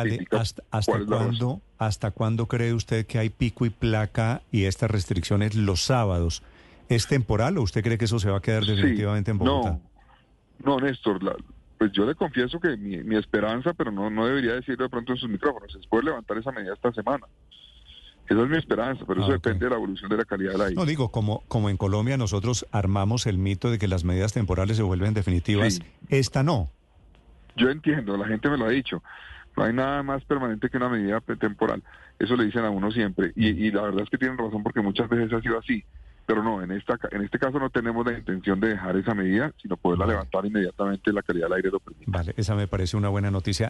Alcalde, ¿hasta, hasta cuándo, ¿hasta cuándo cree usted que hay pico y placa y estas restricciones los sábados? ¿Es temporal o usted cree que eso se va a quedar definitivamente en Bogotá? No, no Néstor, pues yo le confieso que mi, esperanza, pero no, no debería decirlo de pronto en sus micrófonos, es poder levantar esa medida esta semana. Esa es mi esperanza, pero eso ah, depende de la evolución de la calidad del aire. No digo, como, como en Colombia nosotros armamos el mito de que las medidas temporales se vuelven definitivas, esta no. Yo entiendo, la gente me lo ha dicho. No hay nada más permanente que una medida temporal. Eso le dicen a uno siempre. Y, y la verdad es que tienen razón porque muchas veces ha sido así. Pero no, en, esta, en este caso no tenemos la intención de dejar esa medida, sino poderla levantar inmediatamente la calidad del aire lo Vale, esa me parece una buena noticia.